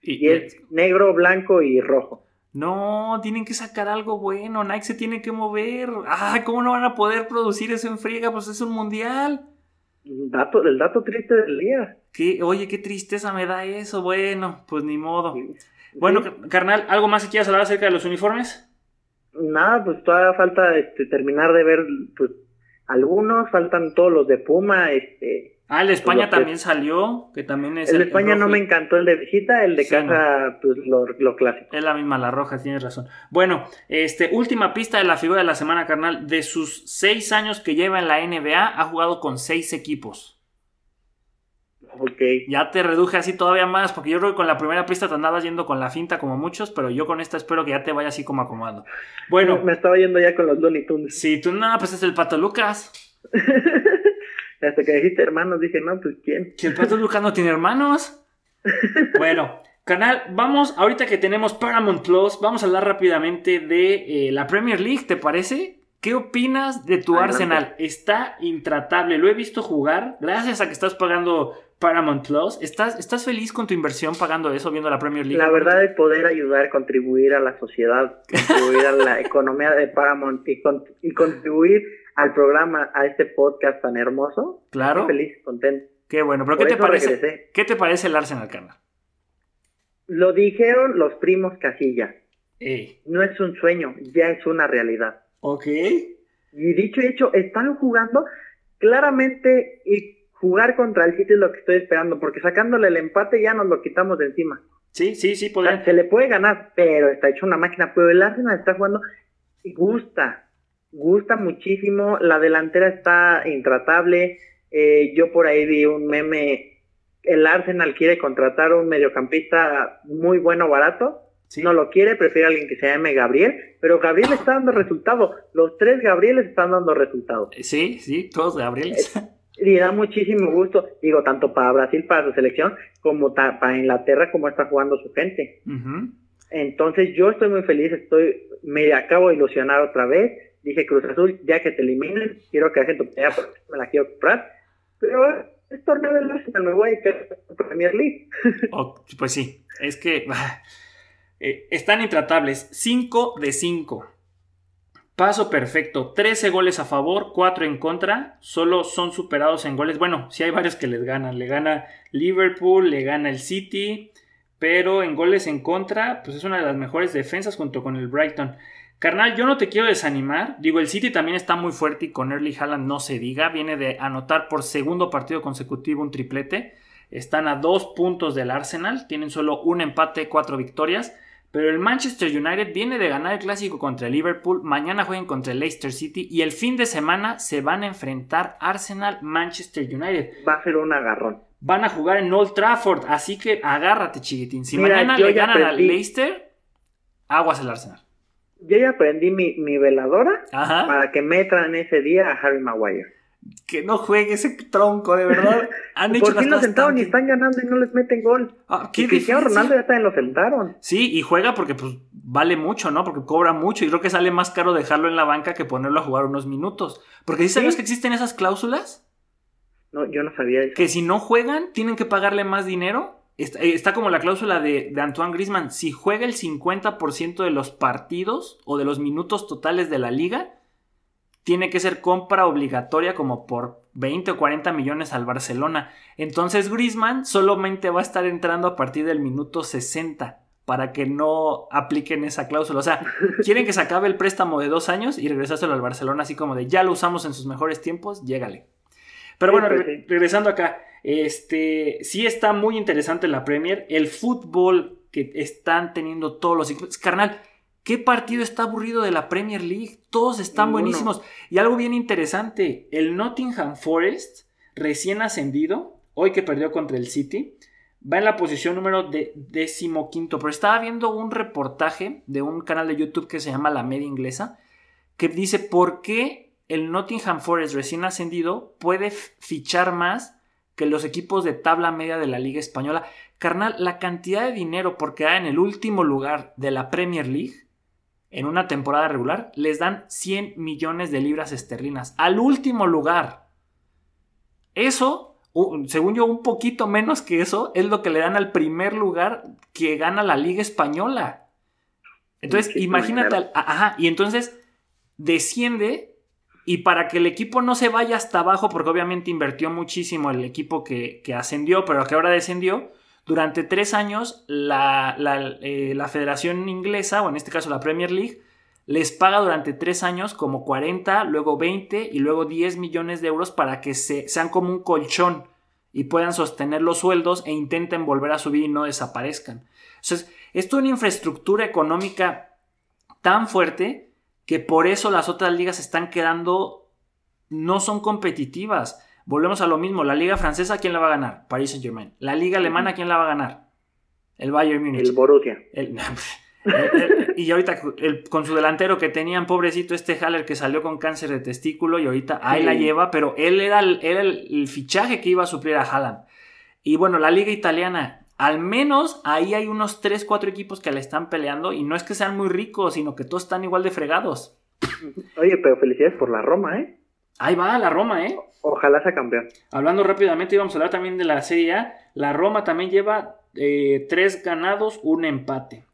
y, es negro, blanco y rojo. No, tienen que sacar algo bueno, Nike se tiene que mover. Ay, ¿cómo no van a poder producir eso en friega? Pues es un mundial. Dato, el dato triste del día. ¿Qué? Oye, qué tristeza me da eso. Bueno, pues ni modo. Bueno, carnal, ¿algo más que quieras hablar acerca de los uniformes? Nada, pues todavía falta este, terminar de ver pues, algunos, faltan todos los de Puma, este... Ah, el de España también salió, que también es... El, de España no me encantó el de visita, el de casa, pues lo, lo, clásico. Es la misma, la roja, tienes razón. Bueno, este, última pista de la figura de la semana, carnal. De sus seis años que lleva en la NBA, ha jugado con seis equipos. Ya te reduje así todavía más, porque yo creo que con la primera pista te andabas yendo con la finta como muchos, pero yo con esta espero que ya te vaya así como acomodando. Bueno. Me estaba yendo ya con los Looney Tunes. Sí, tú no, pues es el Pato Lucas. (laughs) Hasta que dijiste hermanos, dije, no, pues ¿quién? Que el Pato Lucas no tiene hermanos. (laughs) bueno, canal, vamos, ahorita que tenemos Paramount Plus, vamos a hablar rápidamente de eh, la Premier League, ¿te parece? ¿Qué opinas de tu Arsenal? Está intratable, lo he visto jugar, gracias a que estás pagando Paramount Plus. ¿Estás, ¿Estás feliz con tu inversión pagando eso, viendo la Premier League? La verdad es poder ayudar, contribuir a la sociedad, contribuir a la (laughs) economía de Paramount y, contribuir al programa, a este podcast tan hermoso. Claro. Estoy feliz, contento. Qué bueno, pero ¿qué te, parece, ¿qué te parece el Arsenal, Carla? Lo dijeron los primos Casilla. No es un sueño, ya es una realidad. Ok. Y dicho y hecho, están jugando claramente y jugar contra el City es lo que estoy esperando, porque sacándole el empate ya nos lo quitamos de encima. Sí, sí, sí, podría. se le puede ganar, pero está hecho una máquina. Pero el Arsenal está jugando y gusta, gusta muchísimo. La delantera está intratable. Eh, yo por ahí vi un meme. El Arsenal quiere contratar un mediocampista muy bueno, barato. No lo quiere, prefiere a alguien que se llame Gabriel, pero Gabriel está dando resultado. Los tres Gabrieles están dando resultados. Sí, sí, todos Gabrieles. Y da muchísimo gusto, digo, tanto para Brasil, para su selección, como para Inglaterra, como está jugando su gente. Entonces yo estoy muy feliz, estoy, me acabo de ilusionar otra vez. Dije, Cruz Azul, ya que te eliminen, quiero que pelea porque me la quiero comprar. Pero es torneo del Arsenal, me voy a Premier League. (laughs) Oh, pues sí, es que (laughs) Eh, están intratables. 5 de 5. Paso perfecto. 13 goles a favor, 4 en contra. Solo son superados en goles. Bueno, sí hay varios que les ganan. Le gana Liverpool, le gana el City. Pero en goles en contra, pues es una de las mejores defensas junto con el Brighton. Carnal, yo no te quiero desanimar. Digo, el City también está muy fuerte y con Early Haaland no se diga. Viene de anotar por segundo partido consecutivo un triplete. Están a dos puntos del Arsenal. Tienen solo un empate, cuatro victorias. Pero el Manchester United viene de ganar el clásico contra el Liverpool. Mañana juegan contra el Leicester City. Y el fin de semana se van a enfrentar Arsenal-Manchester United. Va a ser un agarrón. Van a jugar en Old Trafford. Así que agárrate, chiquitín. Si mañana le ganan al Leicester, aguas el Arsenal yo ya prendí mi, veladora para que metan ese día a Harry Maguire. Que no juegue ese tronco, de verdad. (laughs) Han hecho ¿Por qué lo sentaron y están ganando y no les meten gol? Ah, y Cristiano Ronaldo ya también lo sentaron. Sí, y juega porque pues vale mucho, ¿no? Porque cobra mucho y creo que sale más caro dejarlo en la banca que ponerlo a jugar unos minutos. Porque ¿sí sabes que existen esas cláusulas? No, yo no sabía eso. Que si no juegan, tienen que pagarle más dinero. Eh, está, como la cláusula de, Antoine Grisman. Si juega el 50% de los partidos o de los minutos totales de la liga, tiene que ser compra obligatoria como por 20 o 40 millones al Barcelona. Entonces Grisman solamente va a estar entrando a partir del minuto 60 para que no apliquen esa cláusula. O sea, (laughs) quieren que se acabe el préstamo de dos años y regresárselo al Barcelona así como de ya lo usamos en sus mejores tiempos, llégale. Pero bueno, regresando acá. Este, sí está muy interesante la Premier. El fútbol que están teniendo todos los. Carnal, ¿qué partido está aburrido de la Premier League? Todos están buenísimos. Y algo bien interesante, el Nottingham Forest, recién ascendido, hoy que perdió contra el City, va en la posición número de decimoquinto. Pero estaba viendo un reportaje de un canal de YouTube que se llama La Media Inglesa, que dice por qué el Nottingham Forest recién ascendido puede fichar más que los equipos de tabla media de la Liga Española. Carnal, la cantidad de dinero por quedar en el último lugar de la Premier League en una temporada regular les dan 100 millones de libras esterlinas. Al último lugar. Eso, según yo, un poquito menos que eso, es lo que le dan al primer lugar que gana la Liga Española. Entonces, imagínate, ajá, y entonces desciende y para que el equipo no se vaya hasta abajo, porque obviamente invirtió muchísimo el equipo que, ascendió, pero que ahora descendió, durante tres años la, eh, la, Federación Inglesa, o en este caso la Premier League, les paga durante tres años como 40, luego 20 y luego 10 millones de euros para que se, sean como un colchón y puedan sostener los sueldos e intenten volver a subir y no desaparezcan. Entonces, esto es una infraestructura económica tan fuerte que por eso las otras ligas están quedando, no son competitivas. Volvemos a lo mismo, la liga francesa, ¿quién la va a ganar? Paris Saint Germain. La liga alemana, ¿quién la va a ganar? El Bayern Múnich. El Borussia. (laughs) y ahorita con su delantero que tenían, pobrecito este Haller que salió con cáncer de testículo y ahorita ahí la lleva, pero él era, el, el, fichaje que iba a suplir a Haaland. Y bueno, la liga italiana, al menos ahí hay unos 3, 4 equipos que le están peleando y no es que sean muy ricos, sino que todos están igual de fregados. Oye, pero felicidades por la Roma, ¿eh? Ahí va la Roma, ¿eh? Ojalá sea campeón. Hablando rápidamente, íbamos a hablar también de la Serie A. La Roma también lleva eh, tres ganados, un empate.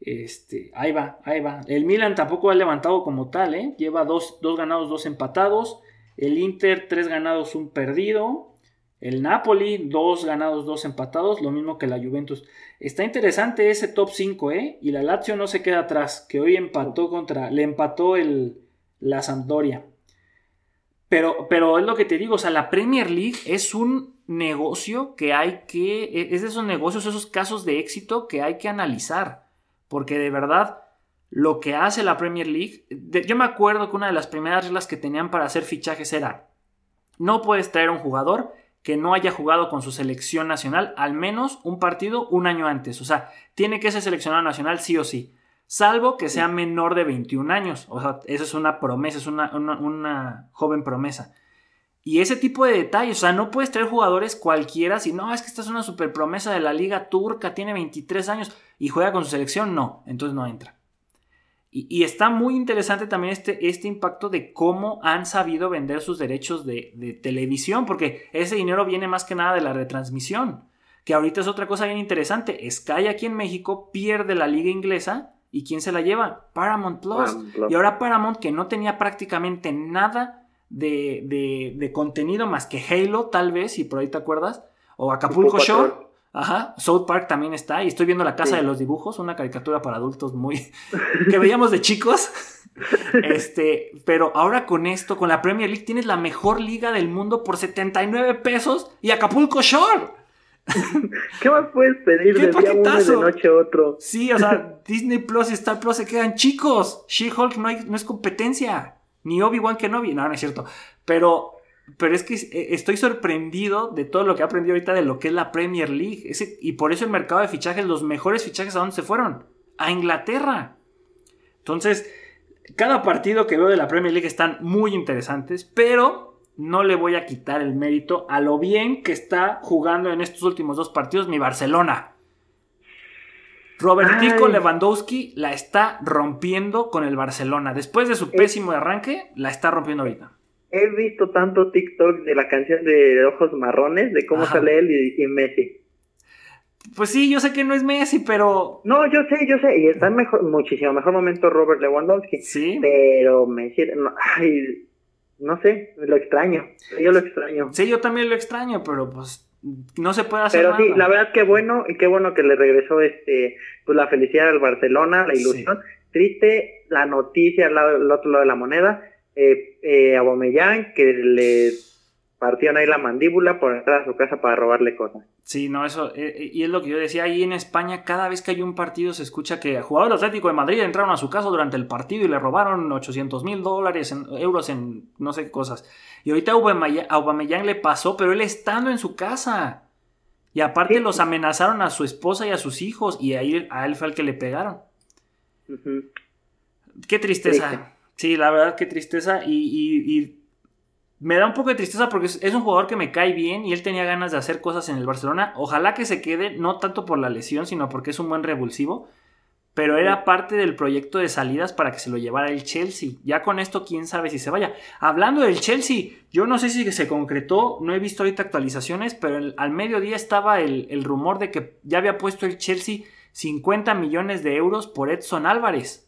Este, ahí va, ahí va. El Milan tampoco ha levantado como tal, ¿eh? Lleva dos, dos ganados, dos empatados. El Inter, tres ganados, un perdido. El Napoli, dos ganados, dos empatados, lo mismo que la Juventus. Está interesante ese top 5, ¿eh? Y la Lazio no se queda atrás, que hoy empató contra, le empató el, la Sampdoria. Pero, pero es lo que te digo, o sea, la Premier League es un negocio que hay que, e, es de esos negocios, esos casos de éxito que hay que analizar. Porque de verdad, lo que hace la Premier League, yo me acuerdo que una de las primeras reglas que tenían para hacer fichajes era, no puedes traer un jugador que no haya jugado con su selección nacional al menos un partido un año antes. O sea, tiene que ser seleccionado nacional sí o sí. Salvo que sea menor de 21 años. O sea, esa es una promesa, es una, una, joven promesa. Y ese tipo de detalles, o sea, no puedes traer jugadores cualquiera si no, es que esta es una super promesa de la liga turca, tiene 23 años y juega con su selección, no, entonces no entra. Y, está muy interesante también este, este impacto de cómo han sabido vender sus derechos de, televisión, porque ese dinero viene más que nada de la retransmisión. Que ahorita es otra cosa bien interesante. Sky aquí en México pierde la liga inglesa y ¿quién se la lleva? Paramount Plus. Y ahora Paramount que no tenía prácticamente nada de, de, contenido más que Halo tal vez, si por ahí te acuerdas, o Acapulco Show. Ajá, South Park también está y estoy viendo La Casa de los Dibujos, una caricatura para adultos muy (laughs) que veíamos de chicos. (laughs) Este, pero ahora con esto, con la Premier League, tienes la mejor liga del mundo por 79 pesos y Acapulco Shore. (laughs) ¿Qué más puedes pedir de día uno y de noche otro? Sí, o sea, (laughs) Disney Plus y Star Plus se quedan chicos. She-Hulk no, no es competencia. Ni Obi-Wan Kenobi. No, no es cierto. Pero pero es que eh, estoy sorprendido de todo lo que he aprendido ahorita de lo que es la Premier League. y por eso el mercado de fichajes, los mejores fichajes, ¿a dónde se fueron? A Inglaterra. Entonces, cada partido que veo de la Premier League están muy interesantes, pero no le voy a quitar el mérito a lo bien que está jugando en estos últimos dos partidos mi Barcelona. Robertico Lewandowski la está rompiendo con el Barcelona. Después de su pésimo arranque, la está rompiendo ahorita he visto tanto TikTok de la canción de Ojos Marrones, de cómo sale él y, Messi. Pues sí, yo sé que no es Messi, pero. No, yo sé, yo sé. Y está en mejor, muchísimo mejor momento Robert Lewandowski. Sí. Pero Messi. No, ay, no sé, lo extraño. Yo lo extraño. Sí, yo también lo extraño, pero pues no se puede hacer Pero sí, la verdad que bueno, y qué bueno que le regresó este pues la felicidad al Barcelona, la ilusión. Triste la noticia al, al otro lado de la moneda eh, eh, a que le partieron ahí la mandíbula por entrar a su casa para robarle cosas. Sí, no, eso, eh, eh, y es lo que yo decía, ahí en España cada vez que hay un partido se escucha que jugadores Atlético de Madrid entraron a su casa durante el partido y le robaron 800 mil dólares, en, euros en no sé qué cosas. Y ahorita a Aubameyang, le pasó, pero él estando en su casa. Y aparte los amenazaron a su esposa y a sus hijos y ahí a él fue el que le pegaron. Qué tristeza. Sí, la verdad, qué tristeza. Y, me da un poco de tristeza porque es, un jugador que me cae bien y él tenía ganas de hacer cosas en el Barcelona. Ojalá que se quede, no tanto por la lesión, sino porque es un buen revulsivo. Pero era parte del proyecto de salidas para que se lo llevara el Chelsea. Ya con esto, quién sabe si se vaya. Hablando del Chelsea, yo no sé si se concretó, no he visto ahorita actualizaciones, pero al mediodía estaba el, el rumor de que ya había puesto el Chelsea 50 millones de euros por Edson Álvarez.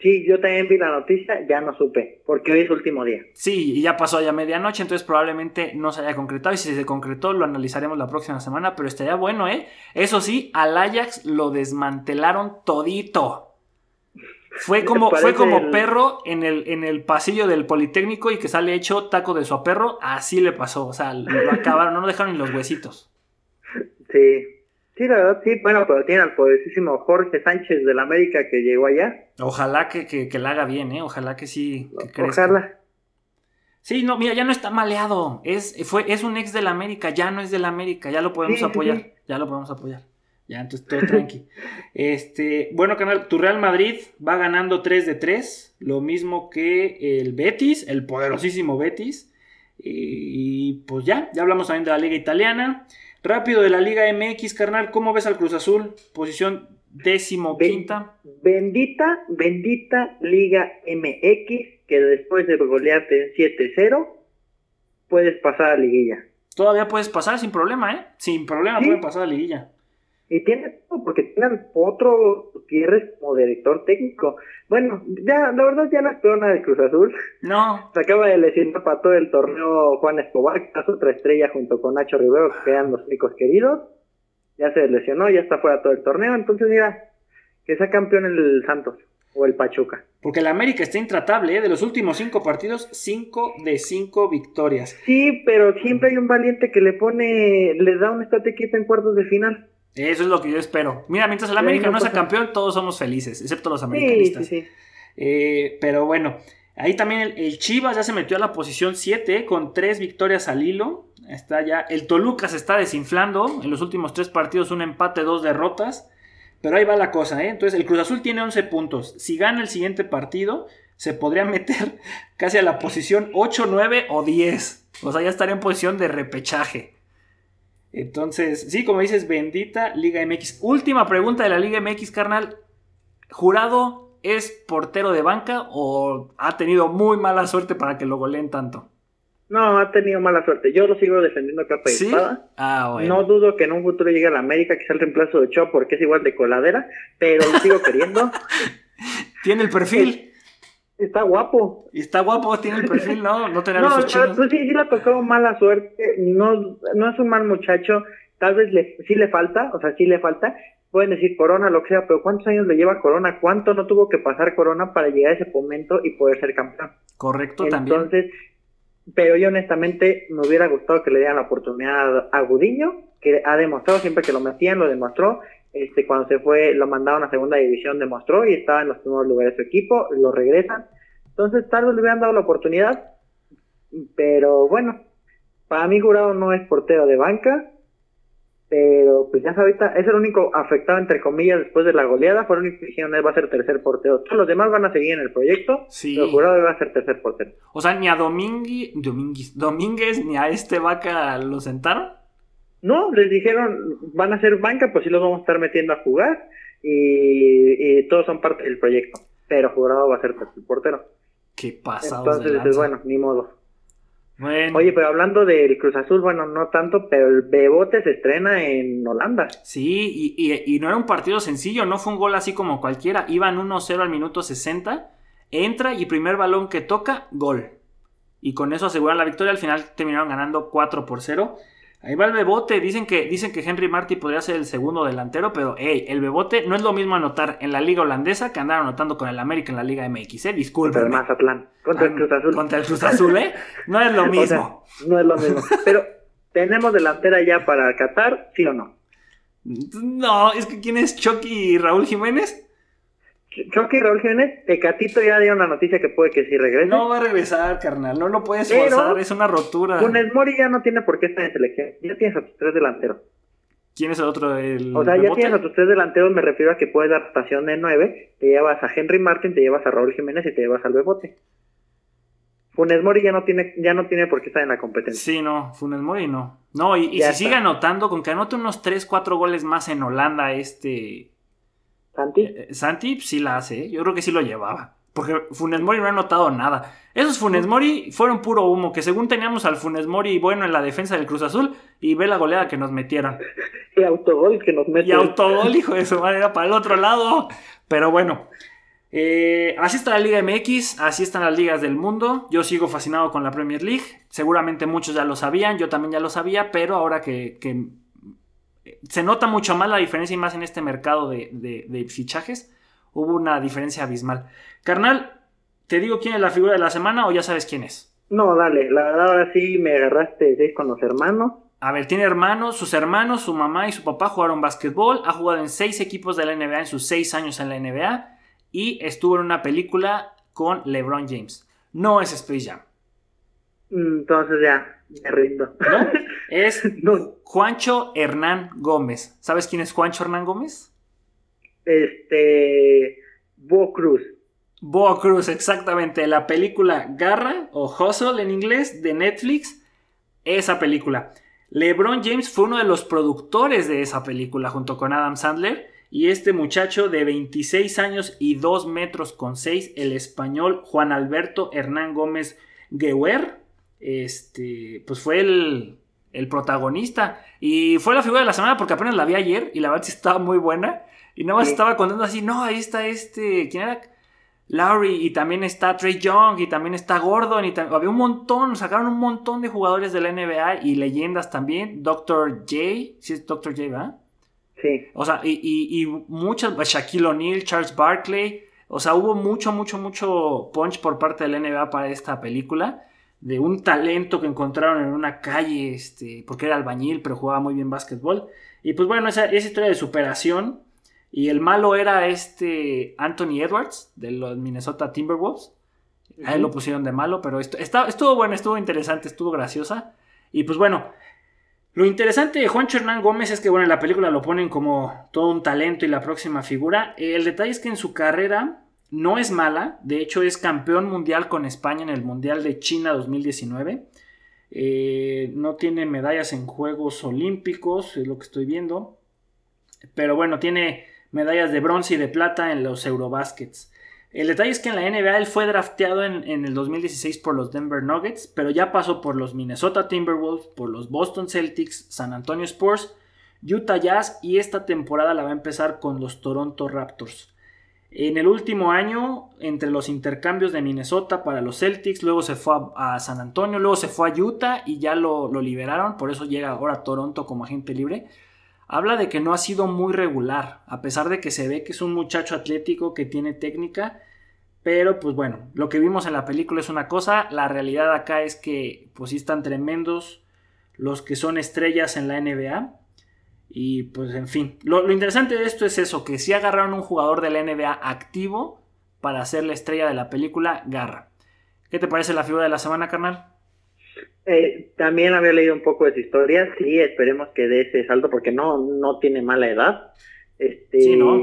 Sí, yo también vi la noticia, ya no supe, porque hoy es último día. Sí, y ya pasó ya medianoche, entonces probablemente no se haya concretado, y si se concretó lo analizaremos la próxima semana, pero estaría bueno, ¿eh? Eso sí, al Ajax lo desmantelaron todito. Fue (laughs) como, fue como perro en el, en el pasillo del Politécnico y que sale hecho taco de su perro, así le pasó, o sea, lo acabaron, no lo dejaron ni los huesitos. (laughs) Sí, Sí, la verdad, sí. Bueno, pero tiene al poderosísimo Jorge Sánchez del América que llegó allá. Ojalá que, que, la haga bien, ¿eh? Ojalá que sí. Que Ojalá. Sí, no, mira, ya no está maleado. Es, fue, es un ex del América, ya no es del América, ya lo podemos apoyar. Ya lo podemos apoyar. Ya, entonces todo tranqui. (laughs) este, bueno, canal, tu Real Madrid va ganando 3 de 3. Lo mismo que el Betis, el poderosísimo Betis. Y, y pues ya, ya hablamos también de la Liga Italiana. Rápido de la Liga MX, carnal, ¿cómo ves al Cruz Azul? Posición décimo quinta. Bendita, bendita Liga MX, que después de golearte 7-0, puedes pasar a liguilla. Todavía puedes pasar sin problema, ¿eh? Sin problema pueden pasar a liguilla. Y tiene todo, porque tienen otro Gutiérrez como director técnico. Bueno, ya, la verdad ya no es nada de Cruz Azul. No. Se acaba de lesionar para todo el torneo Juan Escobar, que es otra estrella junto con Nacho Rivero, que eran los únicos queridos. Ya se lesionó, ya está fuera todo el torneo. Entonces, mira, que sea campeón el Santos o el Pachuca. Porque el América está intratable, ¿eh? De los últimos cinco partidos, cinco de cinco victorias. Sí, pero siempre hay un valiente que le pone, le da un estate en cuartos de final. Eso es lo que yo espero. Mira, mientras el América no sea campeón, todos somos felices, excepto los americanistas. Sí, sí, eh, pero bueno, ahí también el, Chivas ya se metió a la posición 7 con tres victorias al hilo. Está ya. El Toluca se está desinflando. En los últimos tres partidos, un empate, dos derrotas. Pero ahí va la cosa, ¿eh? Entonces, el Cruz Azul tiene 11 puntos. Si gana el siguiente partido, se podría (laughs) meter casi a la posición 8, 9 o 10. O sea, ya estaría en posición de repechaje. Entonces, sí, como dices, bendita Liga MX. Última pregunta de la Liga MX, carnal. ¿Jurado es portero de banca o ha tenido muy mala suerte para que lo goleen tanto? No, ha tenido mala suerte. Yo lo sigo defendiendo capa y ¿Sí? espada. Ah, bueno. No dudo que en un futuro llegue a la América, que sea el reemplazo de Ochoa porque es igual de coladera, pero lo sigo queriendo. (laughs) Tiene el perfil. Está guapo. Y está guapo, tiene el perfil, ¿no? No tener No, chinos. pues sí, sí le ha tocado mala suerte. No, no es un mal muchacho. Tal vez le, sí le falta, o sea, sí le falta. Pueden decir Corona, lo que sea, pero ¿cuántos años le lleva Corona? ¿Cuánto no tuvo que pasar Corona para llegar a ese momento y poder ser campeón? Correcto, también. Entonces, pero yo honestamente me hubiera gustado que le dieran la oportunidad a Gudiño, que ha demostrado siempre que lo metían, lo demostró. Este, cuando se fue, lo mandaron a segunda división, demostró y estaba en los primeros lugares de su equipo, lo regresan. Entonces, tal vez le hubieran dado la oportunidad, pero bueno, para mí Jurado no es portero de banca, pero pues ya ahorita es el único afectado, entre comillas, después de la goleada, fue el único que dijeron él va a ser tercer portero. Todos los demás van a seguir en el proyecto, Sí. pero Jurado va a ser tercer portero. O sea, ni a Domingui, Domínguez, Domínguez ni a este vaca lo sentaron. No, les dijeron, van a ser banca, pues sí los vamos a estar metiendo a jugar y, y todos son parte del proyecto. Pero Jurado va a ser portero. Qué pasado. Entonces dices, bueno, ni modo. Bueno, Oye, pero hablando del Cruz Azul, bueno, no tanto, pero el Bebote se estrena en Holanda. sí, y, y- y no era un partido sencillo, no fue un gol así como cualquiera. Iban 1-0 al minuto 60, entra y primer balón que toca, gol. Y con eso aseguran la victoria. Al final terminaron ganando 4 por 0. Ahí va el Bebote. Dicen que, dicen que Henry Marty podría ser el segundo delantero, pero hey, el Bebote no es lo mismo anotar en la liga holandesa que andar anotando con el América en la liga MX, ¿eh? Contra el Disculpen. Mazatlán, contra el Cruz Azul. Contra el Cruz Azul, ¿eh? No es lo (laughs) O sea, mismo. no es lo mismo. Pero, ¿tenemos delantera ya para Qatar? ¿Sí o no? No, es que ¿quién es Chucky y Raúl Jiménez? Chucky y Raúl Jiménez, Tecatito ya dio una noticia que puede que sí regrese. No va a regresar, carnal. No lo puedes Pero- forzar, es una rotura. Funes Mori ya no tiene por qué estar en selección. Ya tienes a tus tres delanteros. ¿Quién es el otro? El O sea, ya tienes a tus tres delanteros, me refiero a que puedes dar rotación de nueve. Te llevas a Henry Martin, te llevas a Raúl Jiménez y te llevas al Bebote. Funes Mori ya no tiene, ya no tiene por qué estar en la competencia. Sí, no, Funes Mori no. No, y, y si está. sigue anotando, con que anote unos 3, 4 goles más en Holanda, este. Santi, eh, Santi sí la hace, ¿eh? yo creo que sí lo llevaba. Porque Funes Mori no ha anotado nada. Esos Funes Mori fueron puro humo, que según teníamos al Funes Mori bueno en la defensa del Cruz Azul, y ve la goleada que nos metieron. (laughs) y autogol que nos. Y autogol, hijo de su madre, era para el otro lado. Pero bueno, eh, así está la Liga MX, así están las ligas del mundo. Yo sigo fascinado con la Premier League. Seguramente muchos ya lo sabían, yo también ya lo sabía, pero ahora que, que se nota mucho más la diferencia y más en este mercado de, de- de fichajes, hubo una diferencia abismal. Carnal, ¿te digo quién es la figura de la semana o ya sabes quién es? No, dale, la verdad ahora sí me agarraste seis con los hermanos. A ver, tiene hermanos, sus hermanos, su mamá y su papá jugaron básquetbol, ha jugado en seis equipos de la NBA en sus seis años en la NBA y estuvo en una película con LeBron James. No es Space Jam, Entonces ya, me rindo. ¿no? (laughs) Es No, Juancho Hernán Gómez. ¿Sabes quién es Juancho Hernán Gómez? este. Bo Cruz. Boa Cruz, exactamente. La película Garra o Hustle en inglés de Netflix. Esa película. LeBron James fue uno de los productores de esa película junto con Adam Sandler. Y este muchacho de 26 años y 2 metros con 6, el español Juan Alberto Hernán Gómez Gueuer, este, pues fue el, el protagonista. Y fue la figura de la semana porque apenas la vi ayer y la verdad sí estaba muy buena. Y nada más Sí. estaba contando así, no, ahí está este, ¿quién era? Lowry y también está Trey Young y también está Gordon y había un montón, sacaron un montón de jugadores de la NBA y leyendas también. Dr. J, sí es Dr. J, ¿verdad? Sí. O sea, y, y, y muchas, Shaquille O'Neal, Charles Barkley, o sea, hubo mucho, mucho, mucho punch por parte de la NBA para esta película, de un talento que encontraron en una calle, este, porque era albañil, pero jugaba muy bien básquetbol. Y pues bueno, esa, esa historia de superación. Y el malo era este Anthony Edwards, de los Minnesota Timberwolves. A él lo pusieron de malo, pero esto, está- estuvo bueno, estuvo interesante, estuvo graciosa. Y pues bueno, lo interesante de Juancho Hernán Gómez es que, bueno, en la película lo ponen como todo un talento y la próxima figura. El detalle es que en su carrera no es mala. De hecho, es campeón mundial con España en el Mundial de China 2019. Eh, no tiene medallas en Juegos Olímpicos, es lo que estoy viendo. Pero bueno, tiene medallas de bronce y de plata en los Eurobaskets. El detalle es que en la NBA él fue drafteado en, en, el 2016 por los Denver Nuggets, pero ya pasó por los Minnesota Timberwolves, por los Boston Celtics, San Antonio Spurs, Utah Jazz y esta temporada la va a empezar con los Toronto Raptors. En el último año, entre los intercambios de Minnesota para los Celtics, luego se fue a, San Antonio, luego se fue a Utah y ya lo, lo liberaron, por eso llega ahora a Toronto como agente libre habla de que no ha sido muy regular, a pesar de que se ve que es un muchacho atlético que tiene técnica, pero pues bueno, lo que vimos en la película es una cosa, la realidad acá es que pues sí están tremendos los que son estrellas en la NBA. Y pues en fin, lo, interesante de esto es eso, que si agarraron un jugador de la NBA activo para ser la estrella de la película, Garra. ¿Qué te parece la figura de la semana, carnal? Eh, también había leído un poco de su historia, sí, esperemos que dé ese salto porque no, no tiene mala edad. Este, sí, ¿no?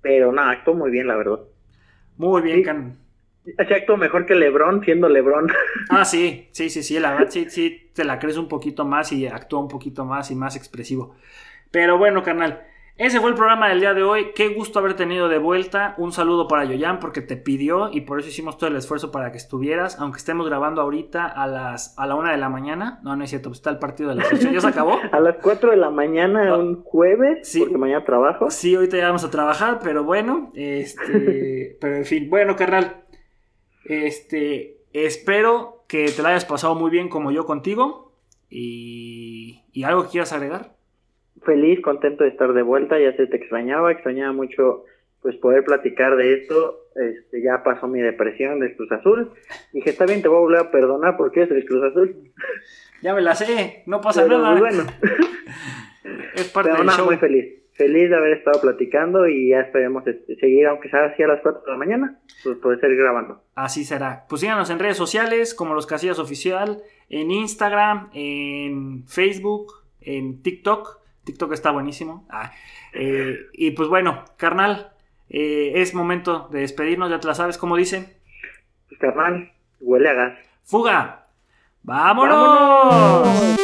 Pero nada, actuó muy bien, la verdad. Muy bien, Can. Actuó mejor que Lebron, siendo Lebron. (laughs) Ah, sí, sí, sí, sí, la verdad sí, sí, te la crees un poquito más y actúa un poquito más y más expresivo. Pero bueno, carnal, ese fue el programa del día de hoy. Qué gusto haber tenido de vuelta. Un saludo para Yoyan porque te pidió y por eso hicimos todo el esfuerzo para que estuvieras. Aunque estemos grabando ahorita a las a la una de la mañana. No, no es cierto, pues está el partido de la selección. ¿Ya se acabó? (laughs) a las 4 de la mañana, un jueves, sí, porque mañana trabajo. Sí, ahorita ya vamos a trabajar, pero bueno, este, (laughs) pero en fin, bueno, carnal, este, espero que te la hayas pasado muy bien como yo contigo. Y, y algo que quieras agregar. Feliz, contento de estar de vuelta, ya se te extrañaba, extrañaba mucho pues poder platicar de esto, este, ya pasó mi depresión del Cruz Azul, dije, está bien, te voy a volver a perdonar porque es el Cruz Azul. Ya me la sé, no pasa nada. Muy bueno. (laughs) es parte Pero del muy feliz, feliz de haber estado platicando y ya esperemos este, seguir, aunque sea así a las 4 de la mañana, pues poder seguir grabando. Así será. Pues síganos en redes sociales como Los Casillas Oficial, en Instagram, en Facebook, en TikTok TikTok está buenísimo. Ah, eh, y pues bueno, carnal, eh, es momento de despedirnos, ya te la sabes, ¿cómo dice? Pues carnal, huele a gas. ¡Fuga! ¡Vámonos!